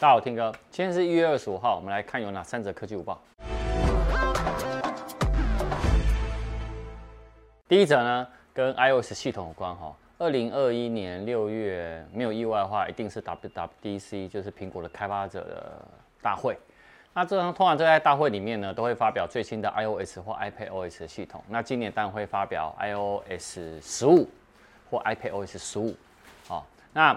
大家好，听哥，今天是一月二十五号，我们来看有哪三则科技午报。第一则呢，跟 iOS 系统有关哈。二零二一年六月，没有意外的话，一定是 WWDC，就是苹果的开发者的大会。那这通常在大会里面呢，都会发表最新的 iOS 或 iPadOS 系统。那今年当然会发表 iOS 十五或 iPadOS 十五。好，那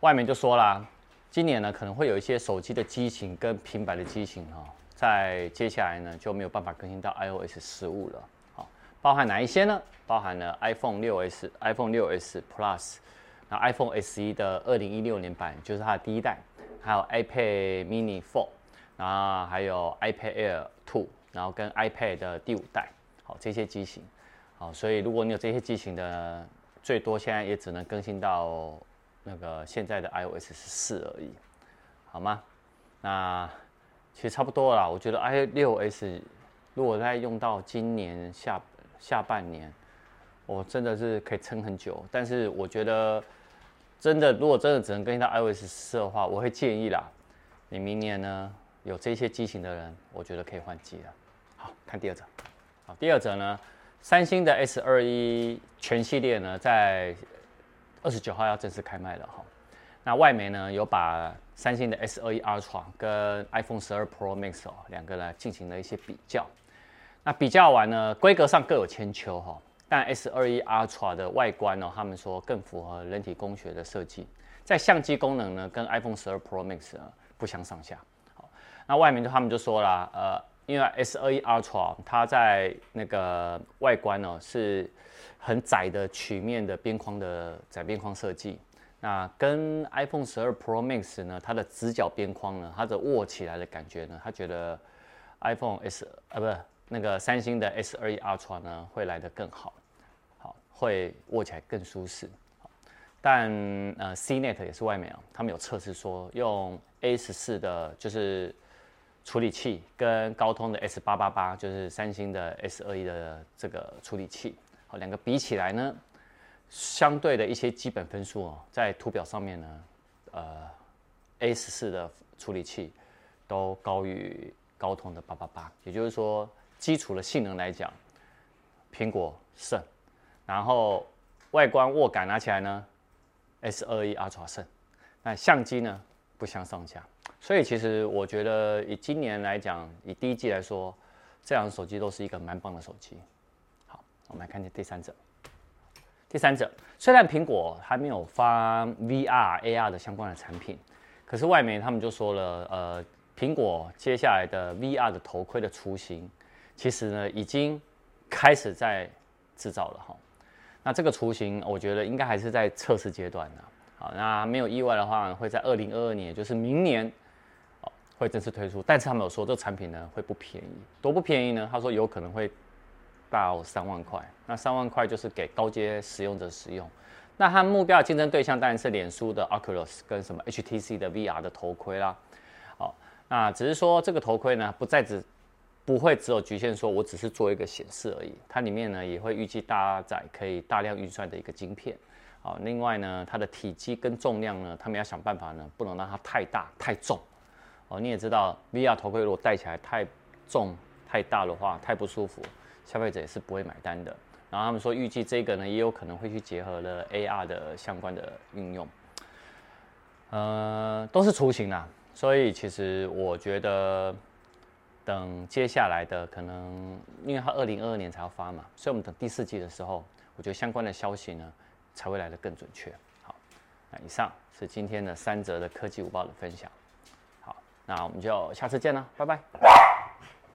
外面就说啦。今年呢，可能会有一些手机的机型跟平板的机型哈，在接下来呢就没有办法更新到 iOS 十五了。好，包含哪一些呢？包含了 iPhone 六 S、iPhone 六 S Plus，那 iPhone SE 的二零一六年版就是它的第一代，还有 iPad Mini 4，然后还有 iPad Air 2，然后跟 iPad 的第五代。好，这些机型，好，所以如果你有这些机型的，最多现在也只能更新到。那个现在的 iOS 十四而已，好吗？那其实差不多啦。我觉得 i 六 S 如果再用到今年下下半年，我真的是可以撑很久。但是我觉得真的，如果真的只能更新到 iOS 十四的话，我会建议啦，你明年呢有这些机型的人，我觉得可以换机了。好，看第二则。好，第二则呢，三星的 S 二一全系列呢在。二十九号要正式开卖了哈，那外媒呢有把三星的 S 二一 Ultra 跟 iPhone 十二 Pro Max 哦两个呢进行了一些比较，那比较完呢规格上各有千秋哈，但 S 二一 Ultra 的外观呢他们说更符合人体工学的设计，在相机功能呢跟 iPhone 十二 Pro Max 呢不相上下，好，那外媒他们就说了呃，因为 S 二一 Ultra 它在那个外观呢是。很窄的曲面的边框的窄边框设计，那跟 iPhone 十二 Pro Max 呢，它的直角边框呢，它的握起来的感觉呢，他觉得 iPhone S 啊，不那个三星的 S 二一 Ultra 呢，会来得更好，好，会握起来更舒适。但呃，CNET 也是外媒啊，他们有测试说用 A 十四的，就是处理器跟高通的 S 八八八，就是三星的 S 二一的这个处理器。好，两个比起来呢，相对的一些基本分数哦，在图表上面呢，呃，A 十四的处理器都高于高通的八八八，也就是说，基础的性能来讲，苹果胜，然后外观握感拿起来呢，S 二一 Ultra 胜，那相机呢不相上下，所以其实我觉得以今年来讲，以第一季来说，这样的手机都是一个蛮棒的手机。好我们来看见第三者。第三者，虽然苹果还没有发 VR、AR 的相关的产品，可是外媒他们就说了，呃，苹果接下来的 VR 的头盔的雏形，其实呢已经开始在制造了哈。那这个雏形，我觉得应该还是在测试阶段呢。好，那没有意外的话，会在二零二二年，就是明年，会正式推出。但是他们有说，这个产品呢会不便宜，多不便宜呢？他说有可能会。到三万块，那三万块就是给高阶使用者使用。那他目标的竞争对象当然是脸书的 Oculus 跟什么 HTC 的 VR 的头盔啦。好，那只是说这个头盔呢，不再只不会只有局限说我只是做一个显示而已，它里面呢也会预计搭载可以大量运算的一个晶片。好，另外呢，它的体积跟重量呢，他们要想办法呢，不能让它太大太重。哦，你也知道 VR 头盔如果戴起来太重太大的话，太不舒服。消费者也是不会买单的。然后他们说，预计这个呢，也有可能会去结合了 AR 的相关的应用。呃，都是雏形啦，所以其实我觉得，等接下来的可能，因为它二零二二年才要发嘛，所以我们等第四季的时候，我觉得相关的消息呢，才会来得更准确。好，那以上是今天的三则的科技五报的分享。好，那我们就下次见了，拜拜。